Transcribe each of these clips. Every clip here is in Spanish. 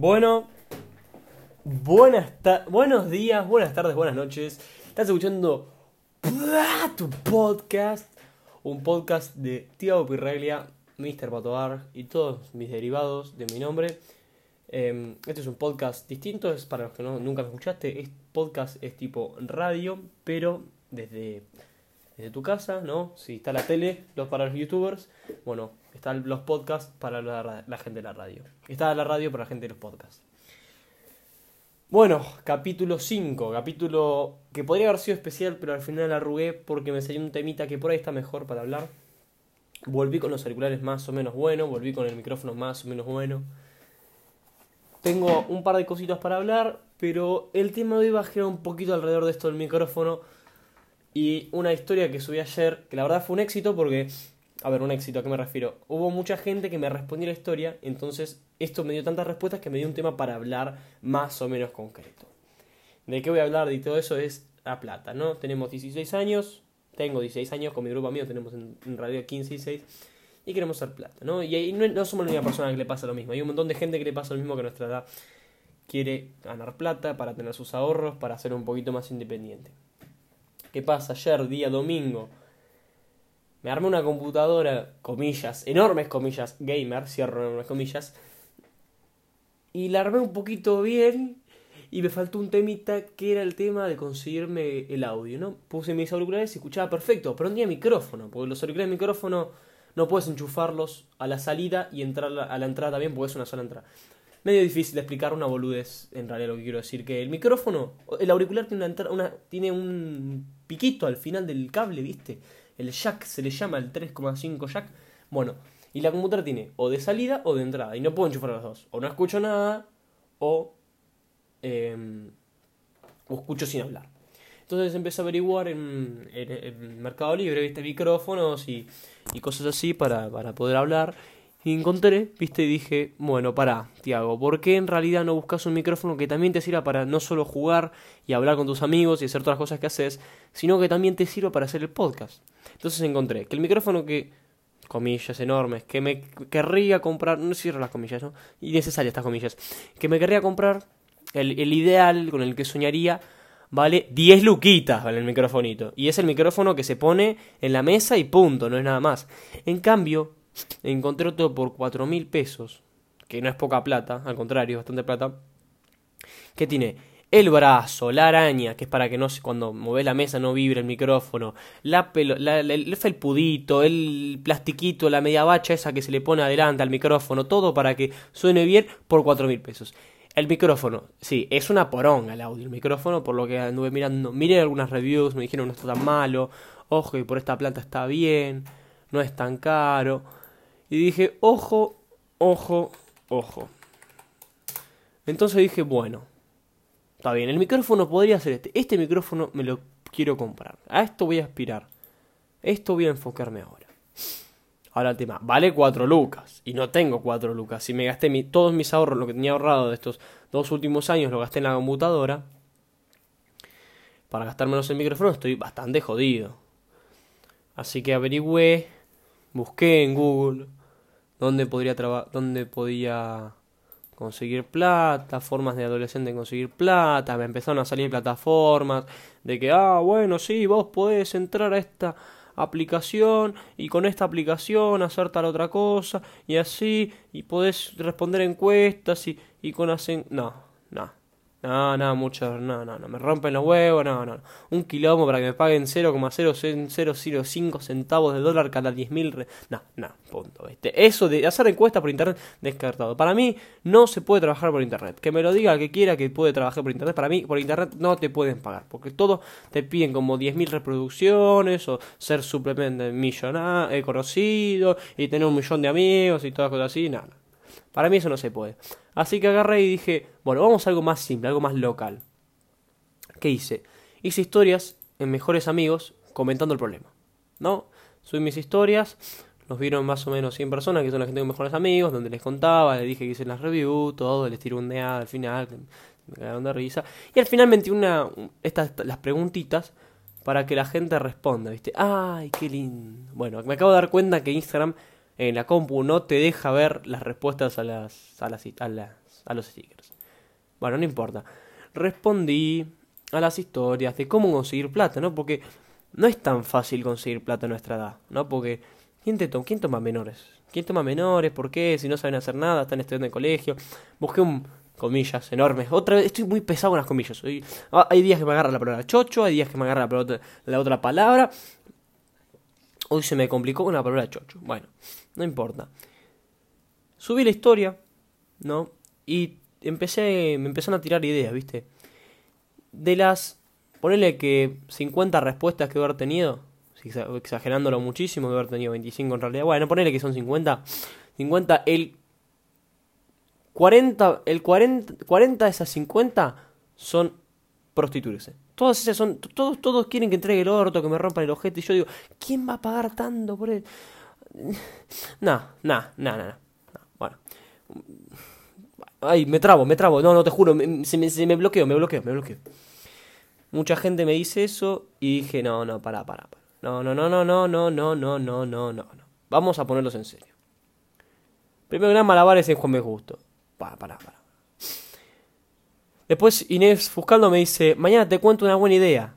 Bueno, buenas buenos días, buenas tardes, buenas noches. Estás escuchando tu podcast, un podcast de Tiago Pirreglia, Mr. Patoar y todos mis derivados de mi nombre. Em, este es un podcast distinto, es para los que no, nunca me escuchaste. Este podcast es tipo radio, pero desde desde tu casa, ¿no? Si está la tele, los para los youtubers, bueno, están los podcasts para la, gente de la radio. Está la radio para la gente de los podcasts. Bueno, capítulo 5, capítulo que podría haber sido especial, pero al final arrugué porque me salió un temita que por ahí está mejor para hablar. Volví con los auriculares más o menos buenos, volví con el micrófono más o menos bueno. Tengo un par de cositas para hablar, pero el tema de hoy va a girar un poquito alrededor de esto del micrófono y una historia que subí ayer, que la verdad fue un éxito porque, a ver, un éxito, ¿a qué me refiero? Hubo mucha gente que me respondió la historia, entonces esto me dio tantas respuestas que me dio un tema para hablar más o menos concreto. ¿De qué voy a hablar? De todo eso es la plata, ¿no? Tenemos 16 años, tengo 16 años, con mi grupo amigo tenemos en, radio 15 y 6 y queremos ser plata, ¿no? Y ahí no, no, somos la única persona que le pasa lo mismo, hay un montón de gente que le pasa lo mismo que nuestra edad quiere ganar plata para tener sus ahorros, para ser un poquito más independiente. ¿Qué pasa? Ayer, día domingo, me armé una computadora, comillas, enormes comillas, gamer, cierro enormes comillas, y la armé un poquito bien y me faltó un temita que era el tema de conseguirme el audio, ¿no? Puse mis auriculares y escuchaba perfecto, pero no tenía micrófono, porque los auriculares de micrófono no puedes enchufarlos a la salida y entrar a la entrada también, porque es una sola entrada medio difícil de explicar una boludez en realidad lo que quiero decir que el micrófono el auricular tiene una, una tiene un piquito al final del cable viste el jack se le llama el 3,5 jack bueno y la computadora tiene o de salida o de entrada y no puedo enchufar los dos o no escucho nada o em, o escucho sin hablar entonces empecé a averiguar en, en, Mercado Libre, viste, micrófonos y, y cosas así para, para poder hablar. Y encontré, viste, y dije, bueno, pará, Tiago, ¿por qué en realidad no buscas un micrófono que también te sirva para no solo jugar y hablar con tus amigos y hacer todas las cosas que haces, sino que también te sirva para hacer el podcast? Entonces encontré que el micrófono que, comillas enormes, que me querría comprar, no cierro las comillas, ¿no? Y necesarias estas comillas, que me querría comprar, el, el ideal con el que soñaría, vale 10 luquitas, vale el microfonito. Y es el micrófono que se pone en la mesa y punto, no es nada más. En cambio, encontré otro por cuatro mil pesos, que no es poca plata, al contrario, bastante plata, que tiene el brazo, la araña, que es para que no cuando mueve la mesa no vibre el micrófono, la, pelo, la, el felpudito, el plastiquito, la media bacha esa que se le pone adelante al micrófono, todo para que suene bien por cuatro mil pesos. El micrófono, sí, es una poronga el audio, el micrófono, por lo que anduve mirando, miré algunas reviews, me dijeron no está tan malo, ojo, y por esta planta está bien, no es tan caro. Y dije, ojo, ojo, ojo. Entonces dije, bueno, está bien, el micrófono podría ser este. Este micrófono me lo quiero comprar. A esto voy a aspirar. Esto voy a enfocarme ahora. Ahora el tema, vale 4 lucas. Y no tengo 4 lucas. Si me gasté todos mis ahorros, lo que tenía ahorrado de estos dos últimos años, lo gasté en la computadora. Para gastármelos en micrófono estoy bastante jodido. Así que averigüé, busqué en Google dónde podría dónde podía conseguir plata, formas de adolescente conseguir plata, me empezaron a salir plataformas de que, ah, bueno, sí, vos podés entrar a esta aplicación y con esta aplicación hacer tal otra cosa y así, y podés responder encuestas y, y con hacen... No, no, no, no, mucho, no, no, no, me rompen los huevos, no, no. Un quilombo para que me paguen 0,005 centavos de dólar cada 10.000. No, no, punto. Este. Eso de hacer encuestas por internet, descartado. Para mí, no se puede trabajar por internet. Que me lo diga el que quiera que puede trabajar por internet. Para mí, por internet no te pueden pagar. Porque todos te piden como 10.000 reproducciones o ser suplemente millonario, eh, conocido y tener un millón de amigos y todas cosas así. Nada. Para mí eso no se puede. Así que agarré y dije, bueno, vamos a algo más simple, algo más local. ¿Qué hice? Hice historias en Mejores Amigos comentando el problema. ¿No? Subí mis historias, los vieron más o menos 100 personas, que son las que tengo mejores amigos, donde les contaba, les dije que hice las reviews, todo, les tiré un al final, me cagaron de risa. Y al final metí una, estas, las preguntitas para que la gente responda, ¿viste? Ay, qué lindo. Bueno, me acabo de dar cuenta que Instagram en la compu no te deja ver las respuestas a las a las a, las, a los stickers. Bueno, no importa. Respondí a las historias de cómo conseguir plata, ¿no? Porque no es tan fácil conseguir plata a nuestra edad, ¿no? Porque ¿quién, te ¿quién toma menores? ¿Quién toma menores? ¿Por qué? Si no saben hacer nada, están estudiando en colegio. Busqué un, comillas enormes. Otra vez, estoy muy pesado con las comillas. Ah, hay días que me agarra la palabra chocho, hay días que me agarra la otra palabra. Hoy se me complicó la palabra chocho. Bueno, no importa. Subí la historia, ¿no? Y empecé, me empezaron a tirar ideas, ¿viste? De las, ponele que 50 respuestas que haber tenido, exagerándolo muchísimo, que haber tenido 25 en realidad. Bueno, ponele que son 50. 50, el 40, el 40, 40 de esas 50 son prostituirse. Todas esas son, todos, todos quieren que entregue el orto, que me rompan el ojete. Y yo digo, ¿quién va a pagar tanto por él? No, no, no, no, Bueno. Ay, me trabo, me trabo. No, no, te juro, se me, se me bloqueo, me bloqueo, me bloqueo. Mucha gente me dice eso y dije, no, no, para, para. No, no, no, no, no, no, no, no, no, no, no. Vamos a ponerlos en serio. Primero nada, malabares es Juan me gusto. Para, para, para. Después Inés Fuscaldo me dice, mañana te cuento una buena idea.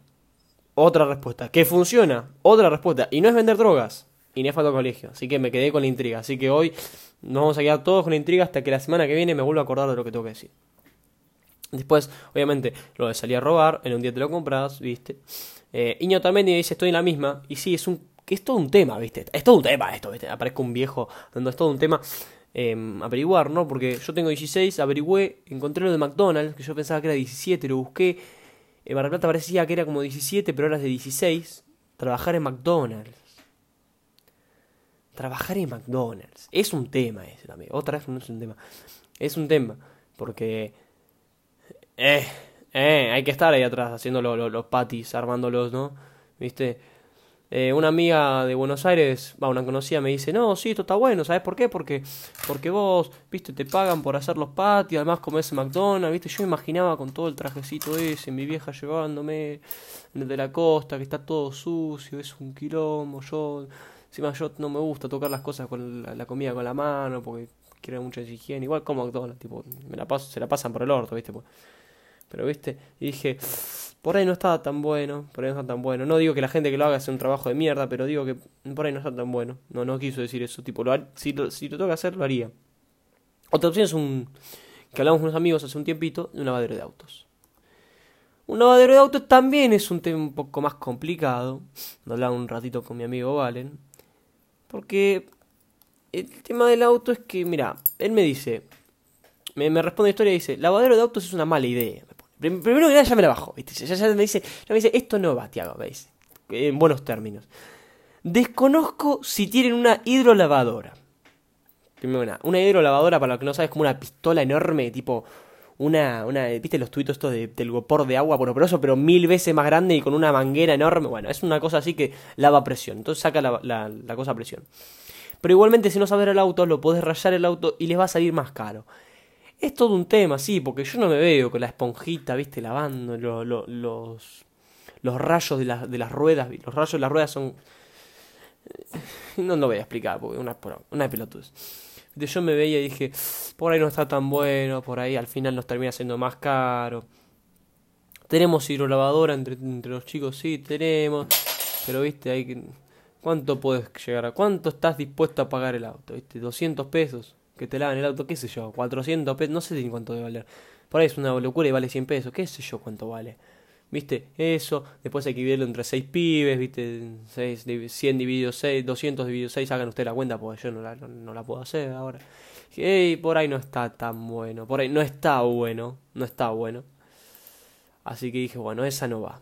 Otra respuesta. ¿Que funciona? Otra respuesta. Y no es vender drogas. Inés falta colegio. Así que me quedé con la intriga. Así que hoy nos vamos a quedar todos con la intriga hasta que la semana que viene me vuelva a acordar de lo que tengo que decir. Después, obviamente, lo de salir a robar, en un día te lo compras, ¿viste? Eh, Iño también dice, estoy en la misma. Y sí, es un es todo un tema, ¿viste? Es todo un tema esto, ¿viste? Aparezco un viejo dando es todo un tema eh, averiguar, ¿no? Porque yo tengo 16, averigüé, encontré lo de McDonald's, que yo pensaba que era 17, lo busqué. En Mar Plata parecía que era como 17, pero ahora es de 16. Trabajar en McDonald's. Trabajar en McDonald's. Es un tema ese también. Otra vez no es un tema. Es un tema. Porque... Eh, eh, hay que estar ahí atrás haciendo los patis, armándolos, ¿no? ¿Viste? Eh, una amiga de Buenos Aires, va, una conocida, me dice, no, sí, esto está bueno, ¿sabes por qué? Porque, porque vos, viste, te pagan por hacer los patios, además comes McDonald's, viste, yo me imaginaba con todo el trajecito ese, mi vieja llevándome en el de la costa, que está todo sucio, es un quilombo, yo, encima yo no me gusta tocar las cosas con la, comida con la mano, porque quiero mucha higiene, igual como McDonald's, tipo, me la paso, se la pasan por el orto, viste, pues. pero viste, y dije por ahí no estaba tan bueno, por ahí no está tan bueno. No digo que la gente que lo haga hace un trabajo de mierda, pero digo que por ahí no está tan bueno. No, no quiso decir eso, tipo, lo, si, lo, si lo tengo que hacer, lo haría. Otra opción es un, que hablamos con unos amigos hace un tiempito, de un lavadero de autos. Un lavadero de autos también es un tema un poco más complicado. Lo hablaba un ratito con mi amigo Valen. Porque el tema del auto es que, mira, él me dice, me, me responde la historia y dice, lavadero de autos es una mala idea. Primero que nada ya me la bajo, Ya, me dice, ya me dice, esto no va, Tiago. En buenos términos. Desconozco si tienen una hidrolavadora. Primero una, una hidrolavadora, para lo que no sabes, como una pistola enorme, tipo una, una ¿viste los tuitos estos de, del vapor de agua, bueno, pero mil veces más grande y con una manguera enorme? Bueno, es una cosa así que lava presión, entonces saca la, la, la cosa a presión. Pero igualmente si no sabes el auto, lo podés rayar el auto y les va a salir más caro. Es todo un tema, sí, porque yo no me veo con la esponjita, viste, lavando los, los rayos de, de las ruedas. Los rayos de las ruedas son... No lo voy a explicar, porque una, una pelotudes. Yo me veía y dije, por ahí no está tan bueno, por ahí al final nos termina siendo más caro. Tenemos hidrolavadora entre, entre los chicos, sí, tenemos. Pero viste, hay que... ¿Cuánto puedes llegar a? ¿Cuánto estás dispuesto a pagar el auto? ¿Viste? ¿200 pesos? Que te lavan el auto, qué sé yo, 400 pesos, no sé ni cuánto debe valer. Por ahí es una locura y vale 100 pesos, qué sé yo cuánto vale. ¿Viste? Eso, después hay que dividirlo entre 6 pibes, ¿viste? 6, 100 dividido 6, 200 dividido 6, hagan ustedes la cuenta porque yo no la, no, la puedo hacer ahora. Y por ahí no está tan bueno, por ahí no está bueno, no está bueno. Así que dije, bueno, esa no va.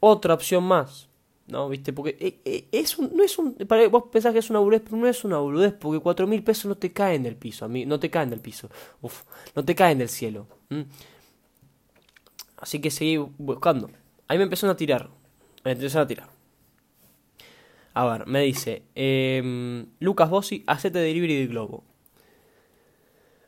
Otra opción más. ¿No? ¿Viste? Porque eh, eh, es un, no es un, vos pensás que es una boludez, pero no es una boludez, porque cuatro mil pesos no te caen del piso, a mí, no te caen del piso, Uf, no te caen del cielo. Así que seguí buscando. Ahí me empezaron a tirar, me empezaron a tirar. A ver, me dice, eh, Lucas Bossi, hacete delivery de globo.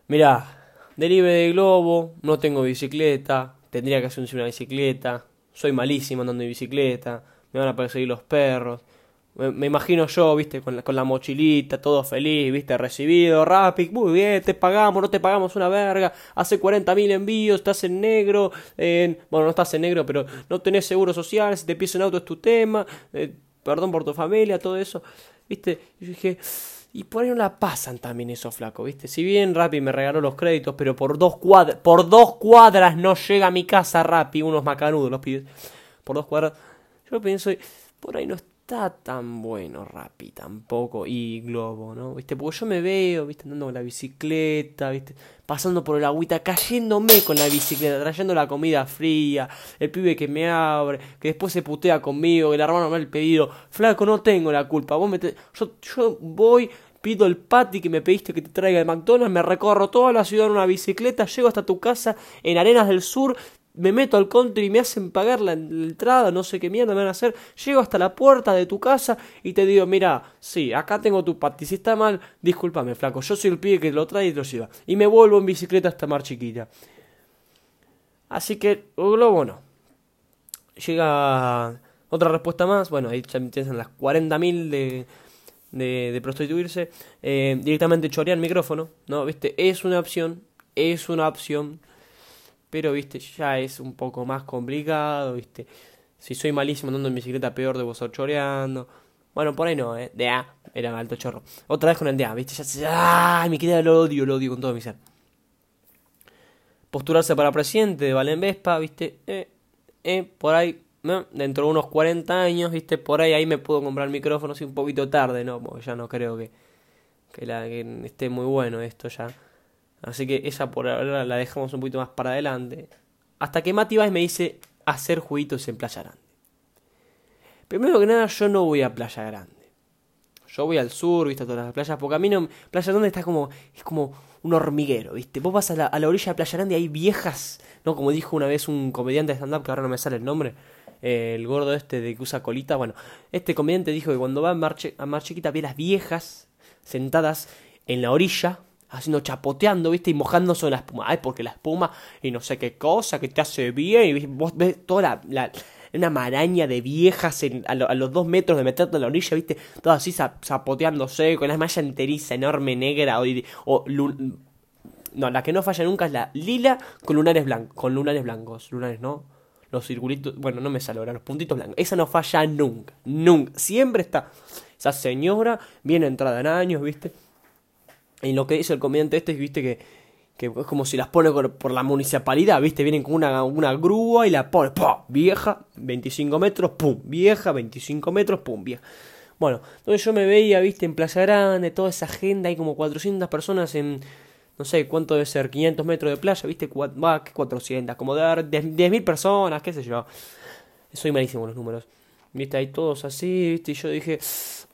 Mirá, delivery de globo, no tengo bicicleta, tendría que hacer una bicicleta, soy malísimo andando en bicicleta me van a perseguir los perros. Me, imagino yo, viste, con la, con la mochilita, todo feliz, viste, recibido, Rappi, muy bien, te pagamos, no te pagamos una verga, hace 40.000 envíos, estás en negro, en, bueno, no estás en negro, pero no tenés seguro social, si te pides un auto es tu tema, eh, perdón por tu familia, todo eso, viste, yo dije, y por ahí no la pasan también eso, flaco, ¿viste? Si bien Rappi me regaló los créditos, pero por dos por dos cuadras no llega a mi casa Rappi, unos macanudos los pides. Por dos cuadras. Yo pienso, por ahí no está tan bueno Rappi tampoco y Globo, ¿no? ¿Viste? Porque yo me veo, ¿viste? Andando con la bicicleta, ¿viste? Pasando por el agüita, cayéndome con la bicicleta, trayendo la comida fría, el pibe que me abre, que después se putea conmigo, que el hermano me el pedido. Flaco, no tengo la culpa, vos me yo, yo voy pido el patty que me pediste que te traiga de McDonald's, me recorro toda la ciudad en una bicicleta, llego hasta tu casa en Arenas del Sur, me meto al country y me hacen pagar la, entrada, no sé qué mierda me van a hacer, llego hasta la puerta de tu casa y te digo, mira, sí, acá tengo tu patty, si está mal, discúlpame, flaco, yo soy el pibe que lo trae y lo lleva. Y me vuelvo en bicicleta hasta Mar Chiquita. Así que, globo no. Llega otra respuesta más, bueno, ahí ya empiezan las 40.000 de de, prostituirse, eh, directamente chorear el micrófono, ¿no? ¿Viste? Es una opción, es una opción, pero, ¿viste? Ya es un poco más complicado, ¿viste? Si soy malísimo andando en bicicleta, peor debo estar choreando. Bueno, por ahí no, ¿eh? De A, era alto chorro. Otra vez con el de A, ¿viste? Ya se... ¡Ah! Me queda el odio, lo odio con todo mi ser. Posturarse para presidente de Valen Vespa, ¿viste? Eh, eh, por ahí dentro de unos 40 años, ¿viste? Por ahí ahí me puedo comprar el micrófono, sí, un poquito tarde, ¿no? Porque ya no creo que, que, la, que esté muy bueno esto ya. Así que esa por ahora la dejamos un poquito más para adelante. Hasta que Mati me dice hacer juguitos en Playa Grande. Primero que nada, yo no voy a Playa Grande. Yo voy al sur, viste, a todas las playas, porque a mí no... Playa Grande está como... Es como un hormiguero, viste. Vos vas a la, a la orilla de Playa Grande y hay viejas, ¿no? Como dijo una vez un comediante de stand-up, que ahora no me sale el nombre el gordo este de que usa colita. Bueno, este comediante dijo que cuando va a Mar, a Mar Chiquita ve las viejas sentadas en la orilla, haciendo chapoteando, ¿viste? Y mojándose la espuma. Ay, porque la espuma y no sé qué cosa que te hace bien. Y vos ves toda la, una maraña de viejas a, los dos metros de meterte en la orilla, ¿viste? Todas así zapoteándose con la malla enteriza enorme, negra o, no, la que no falla nunca es la lila con lunares blancos, con lunares blancos, lunares, ¿no? los circulitos, bueno, no me sale ahora, los puntitos blancos. Esa no falla nunca, nunca. Siempre está. Esa señora viene entrada en años, ¿viste? Y lo que dice el comediante este es, ¿viste? Que, que es como si las pone por, la municipalidad, ¿viste? Vienen con una, una grúa y la pone, ¡pum! Vieja, 25 metros, ¡pum! Vieja, 25 metros, ¡pum! Vieja. Bueno, entonces yo me veía, ¿viste? En Playa Grande, toda esa agenda, hay como 400 personas en no sé cuánto debe ser, 500 metros de playa, ¿viste? Va, 400, como de 10.000 personas, qué sé yo. Soy malísimo los números. ¿Viste? Hay todos así, ¿viste? Y yo dije,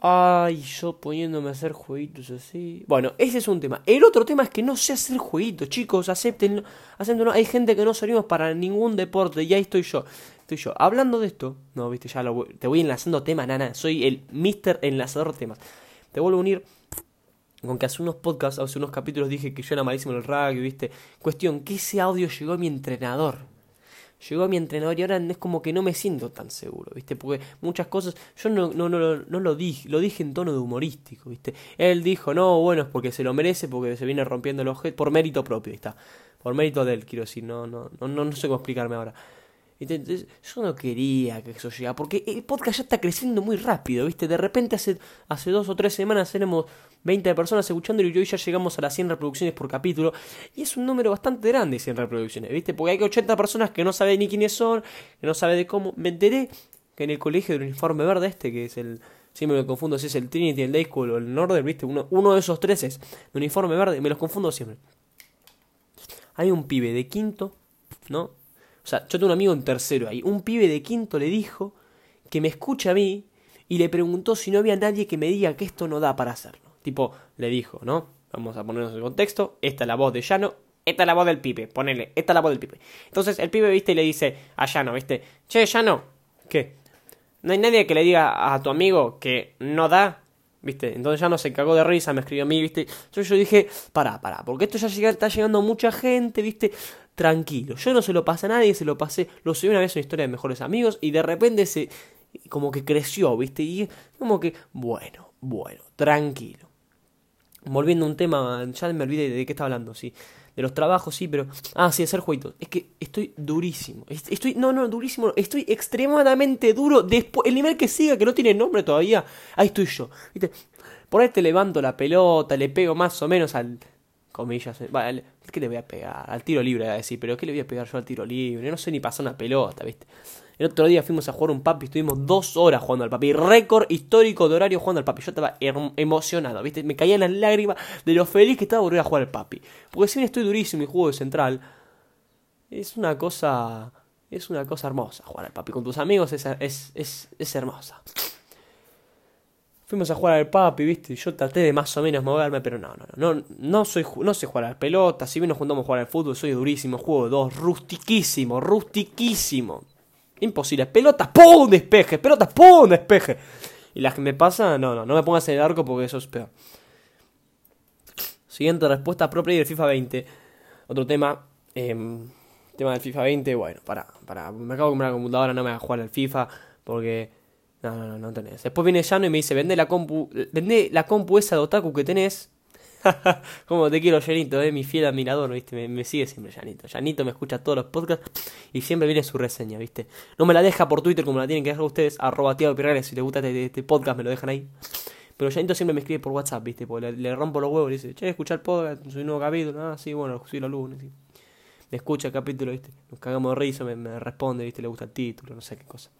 ay, yo poniéndome a hacer jueguitos así. Bueno, ese es un tema. El otro tema es que no sé hacer jueguitos, chicos, acepten, acéptenlo. Hay gente que no salimos para ningún deporte, y ahí estoy yo. Estoy yo. Hablando de esto, no, ¿viste? Ya lo, te voy enlazando temas, nana. Soy el mister enlazador temas. Te vuelvo a unir con que hace unos podcasts, hace unos capítulos dije que yo era malísimo en el rugby, ¿viste? Cuestión, que ese audio llegó a mi entrenador. Llegó a mi entrenador y ahora es como que no me siento tan seguro, ¿viste? Porque muchas cosas, yo no, no, no, no lo dije, lo dije en tono de humorístico, ¿viste? Él dijo, no, bueno, es porque se lo merece, porque se viene rompiendo el objeto, por mérito propio, está. Por mérito de él, quiero decir, no, no, no, no, no sé cómo explicarme ahora. Entonces, yo no quería que eso llegara, porque el podcast ya está creciendo muy rápido, ¿viste? De repente hace, hace dos o tres semanas tenemos 20 personas escuchando y hoy ya llegamos a las 100 reproducciones por capítulo. Y es un número bastante grande 100 reproducciones, ¿viste? Porque hay 80 personas que no saben ni quiénes son, que no saben de cómo. Me enteré que en el colegio del uniforme verde este, que es el... Siempre me confundo si es el Trinity, el Day School o el Northern, ¿viste? Uno, uno de esos tres es de uniforme verde, me los confundo siempre. Hay un pibe de quinto, ¿no? Sea, yo tengo un amigo en tercero ahí. Un pibe de quinto le dijo que me escucha a mí y le preguntó si no había nadie que me diga que esto no da para hacerlo. Tipo, le dijo, ¿no? Vamos a ponernos en contexto. Esta es la voz de Llano. Esta es la voz del pibe. Ponele, esta es la voz del pibe. Entonces el pibe, viste, y le dice a Llano, viste, che, Llano, ¿qué? No hay nadie que le diga a tu amigo que no da. ¿Viste? Entonces ya no se cagó de risa, me escribió a mí, ¿viste? Entonces yo dije, pará, pará, porque esto ya está llegando mucha gente, ¿viste? Tranquilo. Yo no se lo pasé a nadie, se lo pasé, lo subí una vez en historia de mejores amigos y de repente se como que creció, ¿viste? Y como que, bueno, bueno, tranquilo. Volviendo a un tema, ya me olvidé de qué estaba hablando, sí. De los trabajos, sí, pero. Ah, sí, hacer jueguitos. Es que estoy durísimo. Estoy. No, no, durísimo. Estoy extremadamente duro. Después, el nivel que siga, que no tiene nombre todavía. Ahí estoy yo. ¿Viste? Por ahí te levanto la pelota, le pego más o menos al. Comillas. Vale, ¿qué le voy a pegar? Al tiro libre, voy a decir. Pero ¿qué le voy a pegar yo al tiro libre? No sé ni pasar una pelota, ¿viste? El otro día fuimos a jugar un papi, estuvimos dos horas jugando al papi. Récord histórico de horario jugando al papi. Yo estaba emocionado, ¿viste? Me caían las lágrimas de lo feliz que estaba volver a jugar al papi. Porque si bien estoy durísimo y juego de central, es una cosa. Es una cosa hermosa jugar al papi. Con tus amigos es, es, es, es hermosa. Fuimos a jugar al papi, ¿viste? Yo traté de más o menos moverme, pero no, no, no. No, soy, no sé jugar a la pelota. Si bien nos juntamos a jugar al fútbol, soy durísimo. Juego dos, rustiquísimo, rustiquísimo. Imposible. Pelotas, ¡pum! Despeje. Pelotas, ¡pum! Despeje. Y las que me pasan, no, no, no me pongas en el arco porque eso es peor. Siguiente respuesta propia del FIFA 20. Otro tema. Eh, tema del FIFA 20. Bueno, para, para. Me acabo de comprar la computadora, no me voy a jugar al FIFA. Porque. No, no, no, no tenés. Después viene Llano y me dice: Vende la compu. Vende la compu esa de Otaku que tenés. Como te quiero, Janito, eh, mi fiel admirador, ¿viste? Me, sigue siempre Janito. Janito me escucha todos los podcasts y siempre viene su reseña, ¿viste? No me la deja por Twitter como la tienen que dejar ustedes, arroba Tiago si te gusta este, este, podcast me lo dejan ahí. Pero Janito siempre me escribe por WhatsApp, ¿viste? Porque le, rompo los huevos y dice, che, escuchar el podcast, soy un nuevo capítulo. Ah, sí, bueno, soy los lunes. Me escucha el capítulo, ¿viste? Nos cagamos de risa, me responde, ¿viste? Le gusta el título, no sé qué cosa.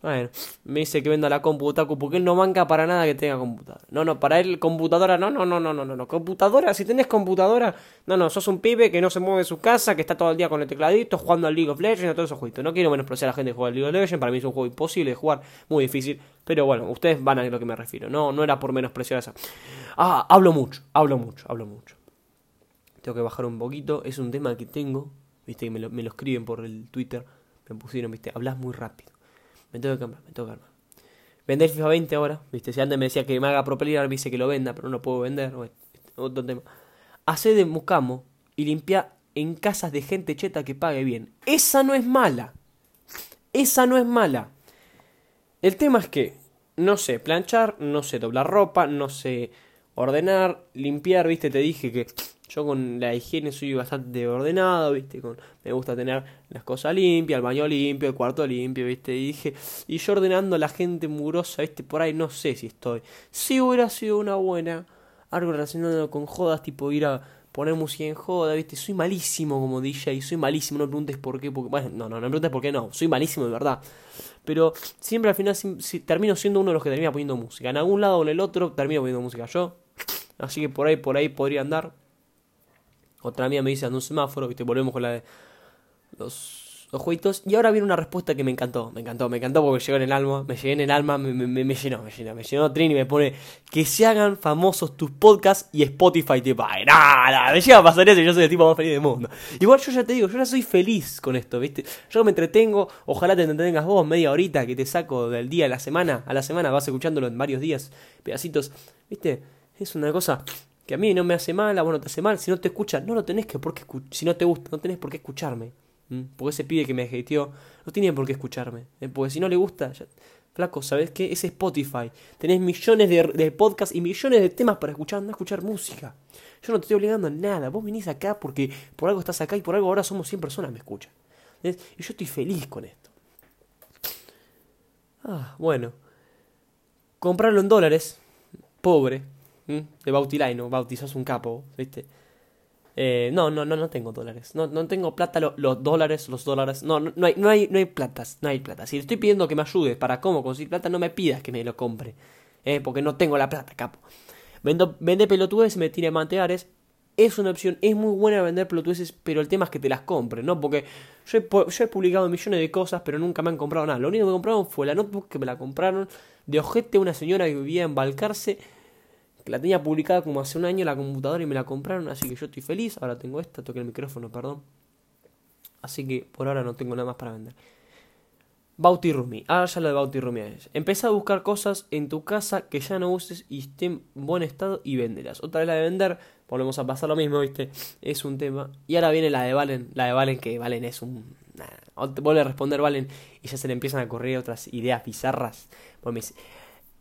Bueno, me dice que venda la computadora porque él no manca para nada que tenga computadora. No, no, para él computadora, no, no, no, no, no, no, no. Computadora, si tenés computadora, no, no, sos un pibe que no se mueve de su casa, que está todo el día con el tecladito, jugando al League of Legends, a todos esos juegos. No quiero menospreciar a la gente que juega al League of Legends, para mí es un juego imposible de jugar, muy difícil. Pero bueno, ustedes van a lo que me refiero. No, no era por menospreciar a esa. Ah, hablo mucho, hablo mucho, hablo mucho. Tengo que bajar un poquito, es un tema que tengo, viste, que me lo escriben por el Twitter, me pusieron, viste, hablas muy rápido. Me tengo que cambiar, me tengo que armar. Vender FIFA 20 ahora, viste, si antes me decía que me haga pro me dice que lo venda, pero no puedo vender, otro tema. Hace de mucamo y limpia en casas de gente cheta que pague bien. Esa no es mala. Esa no es mala. El tema es que no sé planchar, no sé doblar ropa, no sé ordenar, limpiar, viste, te dije que yo con la higiene soy bastante ordenado, ¿viste? Con, me gusta tener las cosas limpias, el baño limpio, el cuarto limpio, ¿viste? Y dije, y yo ordenando a la gente mugrosa, ¿viste? Por ahí no sé si estoy. Si hubiera sido una buena, algo relacionado con jodas, tipo ir a poner música en joda, ¿viste? Soy malísimo como DJ, soy malísimo, no me preguntes por qué, porque, bueno, no, no, no me preguntes por qué no, soy malísimo de verdad. Pero siempre al final termino siendo uno de los que termina poniendo música. En algún lado o en el otro termino poniendo música yo. Así que por ahí, por ahí podría andar. Otra mía me dice anda un semáforo, ¿viste? Volvemos con la de los, los jueguitos. Y ahora viene una respuesta que me encantó, me encantó, me encantó porque llegó en el alma, me llegué en el alma, me, me, me llenó, me llenó, me llenó Trini me pone que se hagan famosos tus podcasts y Spotify te pague. Nada, me llega a pasar eso y yo soy el tipo más feliz del mundo. Igual yo ya te digo, yo ya soy feliz con esto, ¿viste? Yo me entretengo, ojalá te entretengas vos media horita que te saco del día a la semana, a la semana vas escuchándolo en varios días, pedacitos, ¿viste? Es una cosa que a mí no me hace mal, a vos no te hace mal, si no te escucha, no lo tenés que por qué si no te gusta, no tenés por qué escucharme. Porque ese pibe que me hateó no tiene por qué escucharme. ¿eh? Porque si no le gusta, flaco, ¿sabes qué? Es Spotify. Tenés millones de, de podcasts y millones de temas para escuchar, no escuchar música. Yo no te estoy obligando a nada. Vos venís acá porque por algo estás acá y por algo ahora somos 100 personas me escuchan. Y yo estoy feliz con esto. Ah, bueno. Comprarlo en dólares. Pobre de Bautilaino, bautizas un capo, ¿viste? Eh, no, no, no, no tengo dólares. No, no tengo plata, los dólares, los dólares. No, no, hay, no hay, no hay platas, no hay plata. Si estoy pidiendo que me ayudes para cómo conseguir plata, no me pidas que me lo compre. ¿eh? Porque no tengo la plata, capo. Vendo, vende pelotudes me tire manteares. Es una opción, es muy buena vender pelotudes, pero el tema es que te las compren, ¿no? Porque yo he, yo he publicado millones de cosas, pero nunca me han comprado nada. Lo único que me compraron fue la notebook que me la compraron de ojete una señora que vivía en Balcarce la tenía publicada como hace un año la computadora y me la compraron, así que yo estoy feliz. Ahora tengo esta, toqué el micrófono, perdón. Así que por ahora no tengo nada más para vender. Bauti Rumi. Ahora ya lo de Bauti Rumi es. Empezá a buscar cosas en tu casa que ya no uses y estén en buen estado y venderlas. Otra vez la de vender, volvemos a pasar lo mismo, ¿viste? Es un tema. Y ahora viene la de Valen. La de Valen, que Valen es un. Vuelve a responder Valen y ya se le empiezan a correr otras ideas bizarras. Bueno, me dice,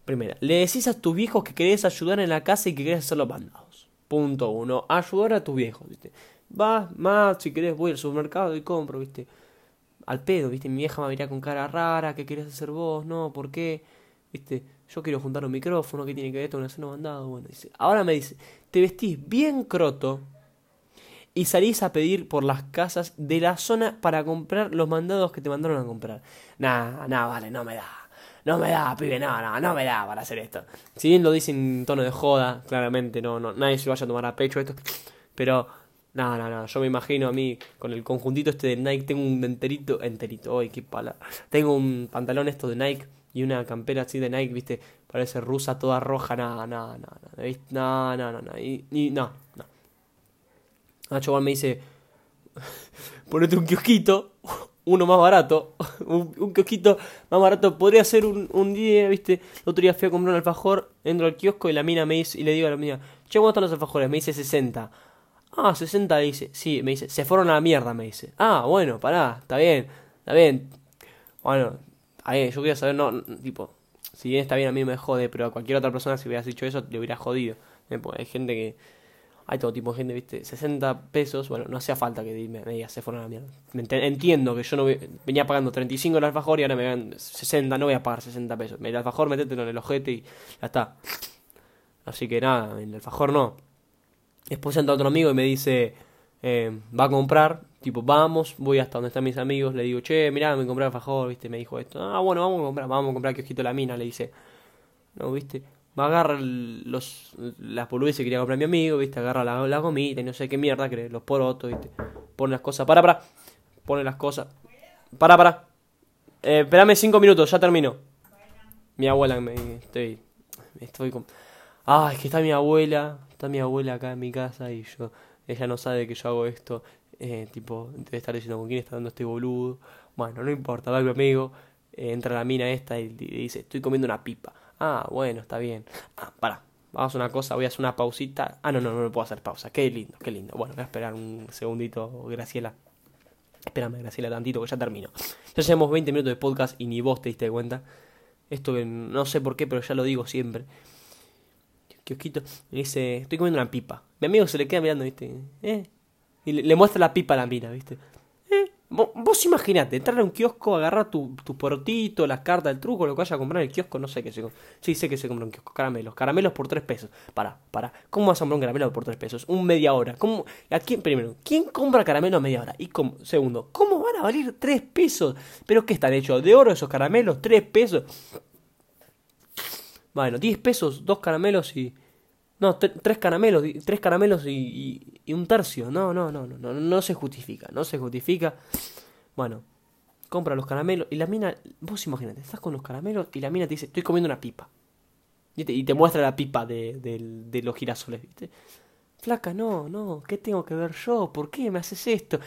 primera, le decís a tus viejos que querés ayudar en la casa y que querés hacer los mandados. Punto uno, ayudar a tus viejos, ¿viste? Vas, más, si querés voy al supermercado y compro, ¿viste? Al pedo, ¿viste? Mi vieja me mirar con cara rara, ¿qué querés hacer vos? No, ¿por qué? ¿Viste? Yo quiero juntar un micrófono, ¿qué tiene que ver esto con hacer los mandados? Bueno, dice, ahora me dice, te vestís bien croto y salís a pedir por las casas de la zona para comprar los mandados que te mandaron a comprar. Nah, nah, vale, no me da. No me da, pibe, no, no, no me da para hacer esto. Si bien lo dice en tono de joda, claramente, no, no, nadie se vaya a tomar a pecho esto. Pero, no, no, no, yo me imagino a mí con el conjuntito este de Nike, tengo un enterito, enterito, uy, qué pala. Tengo un pantalón esto de Nike y una campera así de Nike, viste, parece rusa toda roja, no, no, no, no, no, no, no, y, y no, no. Nacho me dice, ponete un kiosquito, uno más barato, un, kiosquito más barato, podría ser un, un, día, viste, otro día fui a comprar un alfajor, entro al kiosco y la mina me dice, y le digo a la mina, che, ¿cuánto están los alfajores? Me dice 60. Ah, 60 dice, sí, me dice, se fueron a la mierda, me dice. Ah, bueno, pará, está bien, está bien. Bueno, ahí, yo quería saber, no, tipo, si bien está bien a mí me jode, pero a cualquier otra persona si hubieras dicho eso le hubiera jodido. Eh, hay gente que hay todo tipo de gente, ¿viste? 60 pesos, bueno, no hacía falta que me, digas, se fueron a la mierda. Entiendo que yo no venía pagando 35 el alfajor y ahora me dan 60, no voy a pagar 60 pesos. El alfajor, metételo en el ojete y ya está. Así que nada, el alfajor no. Después entra otro amigo y me dice, eh, va a comprar, tipo, vamos, voy hasta donde están mis amigos, le digo, che, mirá, me compré alfajor, ¿viste? Me dijo esto. Ah, bueno, vamos a comprar, vamos a comprar kiosquito la mina, le dice. No, ¿viste? Me agarra los, las boludeces que quería comprar mi amigo, ¿viste? Agarra la, la gomita y no sé qué mierda, que los porotos, ¿viste? Pone las cosas, para, para, pone las cosas, para, para, eh, espérame cinco minutos, ya termino. Mi abuela, me, estoy, estoy con... Ah, es que está mi abuela, está mi abuela acá en mi casa y yo, ella no sabe que yo hago esto, eh, tipo, debe estar diciendo con quién está dando este boludo. Bueno, no importa, va mi amigo, eh, entra la mina esta y dice, estoy comiendo una pipa. Ah, bueno, está bien. Ah, para. Vamos a una cosa, voy a hacer una pausita. Ah, no, no, no me puedo hacer pausa. Qué lindo, qué lindo. Bueno, voy a esperar un segundito, Graciela. Espérame, Graciela, tantito, que ya termino. Ya llevamos 20 minutos de podcast y ni vos te diste cuenta. Esto no sé por qué, pero ya lo digo siempre. Kiosquito, me dice, estoy comiendo una pipa. Mi amigo se le queda mirando, ¿viste? ¿Eh? Y le, le muestra la pipa a la mina, ¿viste? Vos imaginate, entrar a un kiosco, agarrar tu, tu portito, las cartas del truco, lo que vaya a comprar en el kiosco, no sé qué se compra. Sí, sé que se compra un kiosco, caramelos. Caramelos por tres pesos. Para, para. ¿Cómo vas a comprar un caramelo por tres pesos? Un media hora. ¿Cómo? ¿A primero, ¿quién compra caramelo a media hora? Y como, segundo, ¿cómo van a valer tres pesos? ¿Pero qué están hechos? ¿De oro esos caramelos? ¿Tres pesos? Bueno, diez pesos, dos caramelos y no, tres caramelos, tres caramelos y, y, un tercio. No, no, no, no, no, no se justifica, no se justifica. Bueno, compra los caramelos y la mina, vos imagínate, estás con los caramelos y la mina te dice, estoy comiendo una pipa. Y te, y te muestra la pipa de, de, de los girasoles, ¿viste? Flaca, no, no, ¿qué tengo que ver yo? ¿Por qué me haces esto?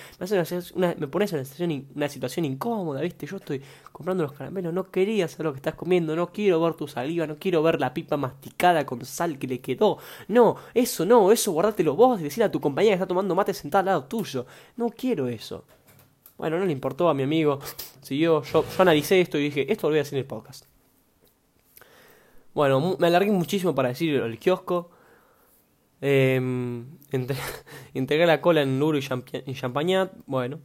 Me, me pones en una situación, una situación incómoda, ¿viste? Yo estoy comprando los caramelos, no quería saber lo que estás comiendo, no quiero ver tu saliva, no quiero ver la pipa masticada con sal que le quedó. No, eso no, eso guardátelo vos y decir a tu compañera que está tomando mate sentada al lado tuyo. No quiero eso. Bueno, no le importó a mi amigo. Siguió, yo, yo analicé esto y dije, esto lo voy a hacer en el podcast. Bueno, me alargué muchísimo para decir el kiosco. Eh, la cola en Nuro y, Champagnat. Bueno.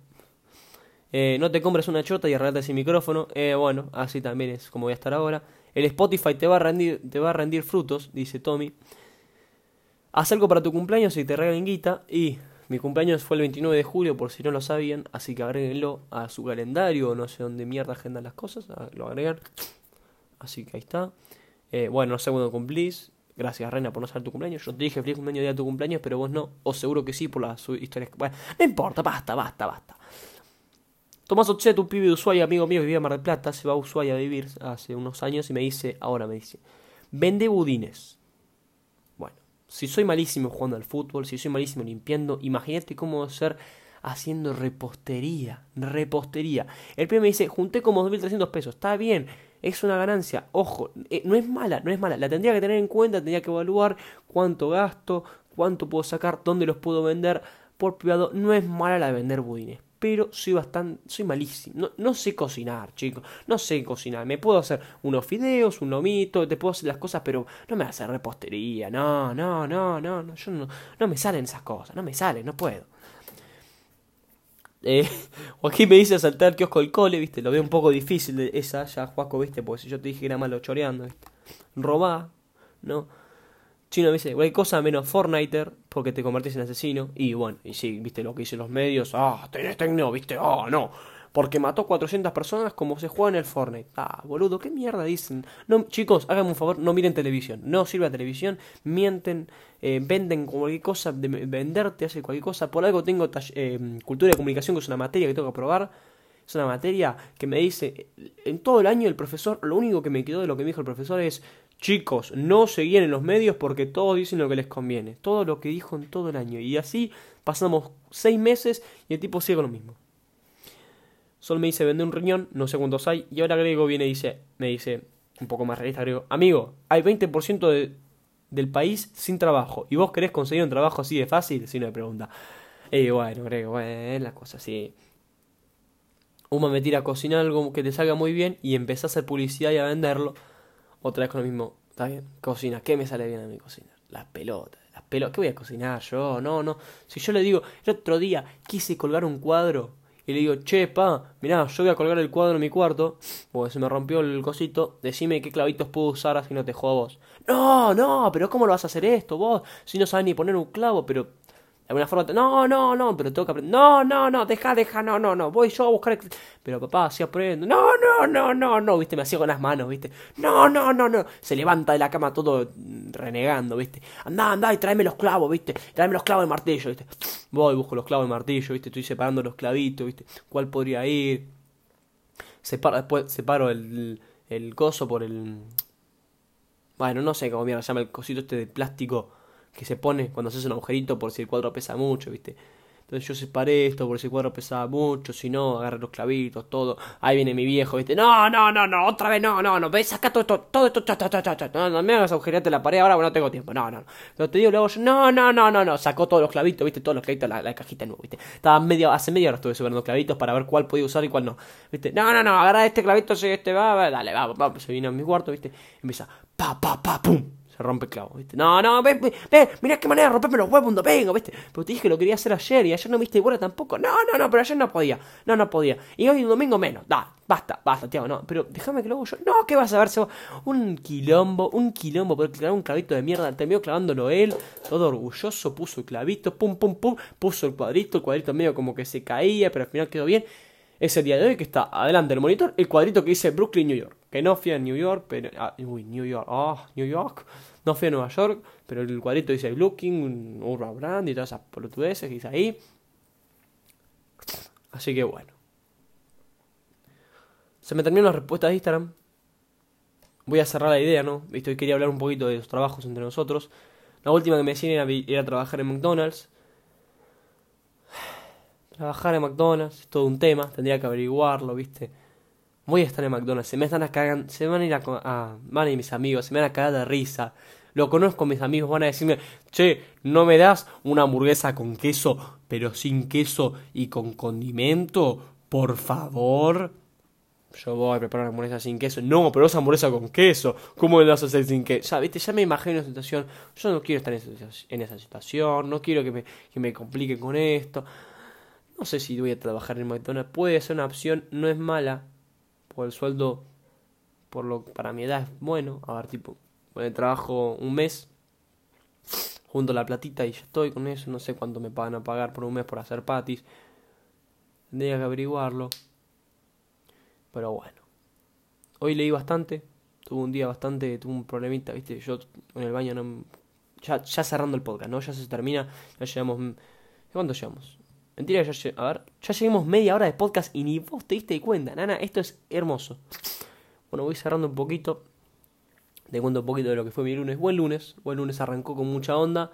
Eh, no te compres una chota y arreglate sin micrófono. Eh, bueno, así también es como voy a estar ahora. El Spotify te va a rendir, frutos, dice Tommy. Haz algo para tu cumpleaños y te regalen guita. Y mi cumpleaños fue el 29 de julio, por si no lo sabían. Así que agréguenlo a su calendario. No sé dónde mierda agendan las cosas. Lo agregan. Así que ahí está. Eh, bueno, no sé cuándo cumplís. Gracias, Reina, por no saber tu cumpleaños. Yo te dije feliz cumpleaños día de tu cumpleaños, pero vos no. O seguro que sí por las historias. Bueno, no importa, basta, basta, basta. Tomás Ochet, un pibe de Ushuaia, amigo mío, vivía en Mar del Plata, se va a Ushuaia a vivir hace unos años y me dice, ahora me dice, vende budines. Bueno, si soy malísimo jugando al fútbol, si soy malísimo limpiando, imagínate cómo ser haciendo repostería, repostería. El pibe me dice, junté como 2.300 pesos, está bien, es una ganancia. Ojo, eh, no es mala, no es mala. La tendría que tener en cuenta, tendría que evaluar cuánto gasto, cuánto puedo sacar, dónde los puedo vender por privado. No es mala la de vender budines. pero soy bastante, soy malísimo. No, no, sé cocinar, chicos. No sé cocinar. Me puedo hacer unos fideos, un lomito, te puedo hacer las cosas, pero no me hacer repostería. No, no, no, no, no. Yo no, no me salen esas cosas. No me salen, no puedo. Eh, Joaquín me dice saltar el kiosco del cole, viste, lo veo un poco difícil de esa, ya Juaco, viste, porque si yo te dije que era malo choreando, viste. Robá, ¿no? Chino me dice, cualquier cosa menos Fortniter, porque te convertís en asesino. Y bueno, y sí, viste lo que dicen los medios. Ah, tenés tecno, viste, ah, no. Porque mató 400 personas como se juega en el Fortnite. Ah, boludo, ¿qué mierda dicen? No, chicos, háganme un favor, no miren televisión. No sirve la televisión, mienten, eh, venden cualquier cosa, de venderte, hace cualquier cosa. Por algo tengo eh, cultura de comunicación, que es una materia que tengo que probar. Es una materia que me dice, en todo el año el profesor, lo único que me quedó de lo que dijo el profesor es, Chicos, no se en los medios porque todos dicen lo que les conviene. Todo lo que dijo en todo el año. Y así pasamos seis meses y el tipo sigue lo mismo. Solo me dice, vende un riñón, no sé cuántos hay. Y ahora Grego viene y dice, me dice, un poco más realista, Grego, amigo, hay 20% de, del país sin trabajo. ¿Y vos querés conseguir un trabajo así de fácil? Si no me pregunta. Y bueno, Grego, bueno, es la cosa así. Uno me tira a cocinar algo que te salga muy bien y empezás a hacer publicidad y a venderlo otra vez con lo mismo. ¿Está bien? Cocina. ¿Qué me sale bien a mí cocinar? Las pelotas. Las pelotas. ¿Qué voy a cocinar yo? No, no. Si yo le digo, el otro día quise colgar un cuadro y le digo, che, pa, mirá, yo voy a colgar el cuadro en mi cuarto, porque se me rompió el cosito, decime qué clavitos puedo usar así no te jodo vos. No, no, pero ¿cómo lo vas a hacer esto vos? Si no sabes ni poner un clavo, pero de alguna forma, no, no, no, pero tengo que aprender. No, no, no, deja, deja, no, no, no. Voy yo a buscar. Pero papá, así aprendo. No, no, no, no, no, viste, me hacía con las manos, viste. No, no, no, no. Se levanta de la cama todo renegando, viste. Anda, anda y tráeme los clavos, viste. Tráeme los clavos de martillo, viste. Voy, busco los clavos de martillo, viste. Estoy separando los clavitos, viste. ¿Cuál podría ir? Separo, después separo el, el coso por el. Bueno, no sé cómo mierda se llama el cosito este de plástico que se pone cuando haces un agujerito por si el cuadro pesa mucho, ¿viste? Entonces yo separé esto por si el cuadro pesaba mucho, si no, agarré los clavitos, todo. Ahí viene mi viejo, ¿viste? No, no, no, no, otra vez, no, no, no, ves, saca todo esto, todo esto, cha, cha, cha, cha, no, no me hagas agujerearte la pared ahora, bueno, no tengo tiempo, no, no, no. Pero te digo luego yo, no, no, no, no, no, sacó todos los clavitos, ¿viste? Todos los clavitos, la, la cajita nueva, ¿viste? Estaba medio, hace media hora estuve subiendo clavitos para ver cuál podía usar y cuál no, ¿viste? No, no, no, agarra este clavito, si este va, va, dale, va, va, se vino a mi cuarto, ¿viste? Empieza, pa, pa, pa, pum se rompe el clavo, ¿viste? No, no, ve, ve, mirá qué manera de romperme los huevos un domingo, ¿viste? Pero te dije que lo quería hacer ayer y ayer no viste igual tampoco. No, no, no, pero ayer no podía. No, no podía. Y hoy un domingo menos. Da, basta, basta, tío, no. Pero déjame que lo hago yo. No, ¿qué vas a ver? Un quilombo, un quilombo, por clavar un clavito de mierda. Terminó clavándolo él, todo orgulloso, puso el clavito, pum, pum, pum, puso el cuadrito, el cuadrito medio como que se caía, pero al final quedó bien. Es el día de hoy que está adelante del monitor el cuadrito que dice Brooklyn, New York. Que no fui a New York, pero. Ah, uy, New York, ah, New York. No fui a Nueva York, pero el cuadrito dice Looking, Urban Brand y todas esas polutudeces que dice ahí. Así que bueno. Se me terminaron las respuestas de Instagram. Voy a cerrar la idea, ¿no? Viste, hoy quería hablar un poquito de los trabajos entre nosotros. La última que me decían era, ir a trabajar en McDonald's. Trabajar en McDonald's es todo un tema, tendría que averiguarlo, ¿viste? Voy a estar en McDonald's, se me están a cagar, se van a ir a, a, van a ir mis amigos, se me van a cagar de risa. Lo conozco, mis amigos van a decirme, che, no me das una hamburguesa con queso, pero sin queso y con condimento, por favor. Yo voy a preparar una hamburguesa sin queso. No, pero es hamburguesa con queso. ¿Cómo me vas a hacer sin queso? Ya, viste, ya me imagino una situación. Yo no quiero estar en esa, situación. No quiero que me, que me complique con esto. No sé si voy a trabajar en McDonald's. Puede ser una opción, no es mala por el sueldo, por lo para mi edad es bueno. A ver, tipo, el trabajo un mes, junto la platita y ya estoy con eso. No sé cuánto me pagan a pagar por un mes por hacer patis. Tendría que averiguarlo. Pero bueno. Hoy leí bastante. Tuve un día bastante, tuve un problemita, viste. Yo en el baño no. Ya, ya cerrando el podcast, ¿no? Ya se termina. Ya llegamos. ¿Cuánto llegamos? Mentira, ya, a ver, ya llegamos media hora de podcast y ni vos te diste cuenta, nana, esto es hermoso. Bueno, voy cerrando un poquito. Te cuento un poquito de lo que fue mi lunes. Buen lunes, buen lunes arrancó con mucha onda.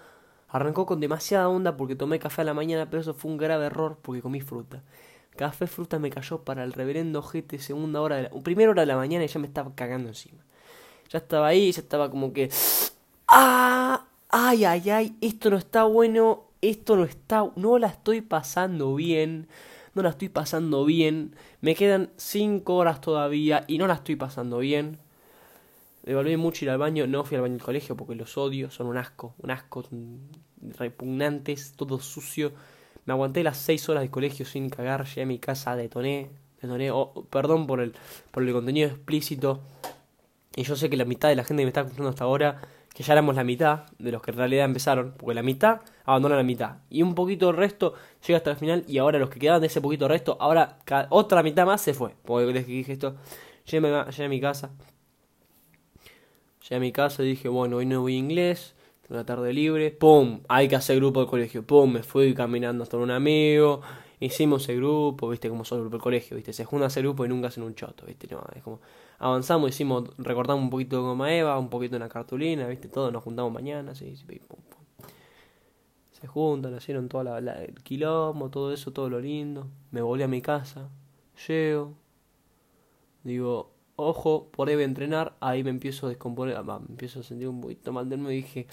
Arrancó con demasiada onda porque tomé café a la mañana, pero eso fue un grave error porque comí fruta. Café fruta me cayó para el reverendo GT segunda hora de la, primera hora de la mañana y ya me estaba cagando encima. Ya estaba ahí, ya estaba como que ¡Ah! ¡Ay, ay, ay! Esto no está bueno, esto no está, no la estoy pasando bien, no la estoy pasando bien. Me quedan 5 horas todavía y no la estoy pasando bien. Devolví mucho ir al baño, no fui al baño del colegio porque los odio, son un asco, un asco, repugnantes, todo sucio. Me aguanté las 6 horas de colegio sin cagar, llegué a mi casa, detoné, detoné, perdón por el, por el contenido explícito. Y yo sé que la mitad de la gente que me está escuchando hasta ahora, que ya éramos la mitad de los que en realidad empezaron, porque la mitad abandona la mitad. Y un poquito del resto llega hasta el final y ahora los que quedaban de ese poquito resto, ahora otra mitad más se fue. Porque les dije esto, llegué a mi casa, Llegué a mi casa y dije, bueno, hoy no voy a inglés, tengo una tarde libre, ¡pum! Hay que hacer grupo de colegio, ¡pum! Me fui caminando hasta un amigo, hicimos el grupo, ¿viste? Como son el grupo del colegio, ¿viste? Se junta ese grupo y nunca hacen un choto, ¿viste? No, es como, avanzamos, hicimos, recortamos un poquito de goma eva, un poquito de una cartulina, ¿viste? Todos nos juntamos mañana, sí, sí, pum, pum. Se juntan, hicieron todo el quilombo, todo eso, todo lo lindo. Me volví a mi casa, llego, digo, ojo, por ahí voy a entrenar, ahí me empiezo a descomponer, ah, me empiezo a sentir un poquito mal de nuevo y dije,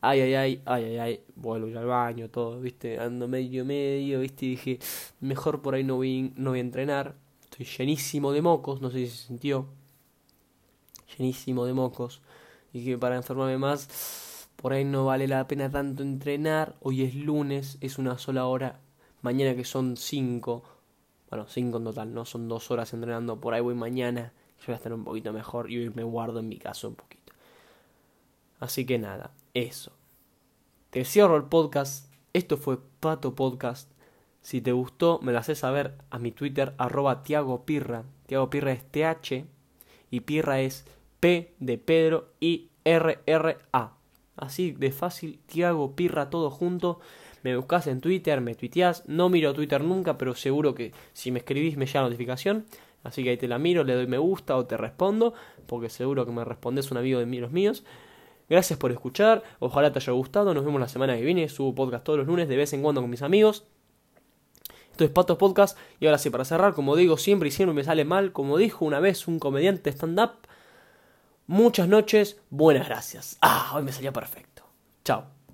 ay, ay, ay, ay, ay, ay, vuelvo a ir al baño, todo, viste, ando medio, medio, viste, y dije, mejor por ahí no voy, no voy a entrenar, estoy llenísimo de mocos, no sé si se sintió, llenísimo de mocos, y que para enfermarme más, por ahí no vale la pena tanto entrenar, hoy es lunes, es una sola hora, mañana que son cinco, bueno, cinco en total, no son dos horas entrenando. Por ahí voy mañana. Yo voy a estar un poquito mejor y hoy me guardo en mi caso un poquito. Así que nada, eso. Te cierro el podcast. Esto fue Pato Podcast. Si te gustó, me lo haces saber a mi Twitter, arroba Tiago Pirra. Tiago Pirra es TH y Pirra es P de Pedro y R R A. Así de fácil, Tiago Pirra todo junto me buscas en Twitter, me tuiteás, no miro Twitter nunca, pero seguro que si me escribís me llega notificación, así que ahí te la miro, le doy me gusta o te respondo, porque seguro que me respondes un amigo de los míos. Gracias por escuchar, ojalá te haya gustado, nos vemos la semana que viene, subo podcast todos los lunes de vez en cuando con mis amigos. Esto es Patos Podcast y ahora sí, para cerrar, como digo siempre y siempre me sale mal, como dijo una vez un comediante stand-up, muchas noches, buenas gracias. Ah, hoy me salió perfecto. Chao.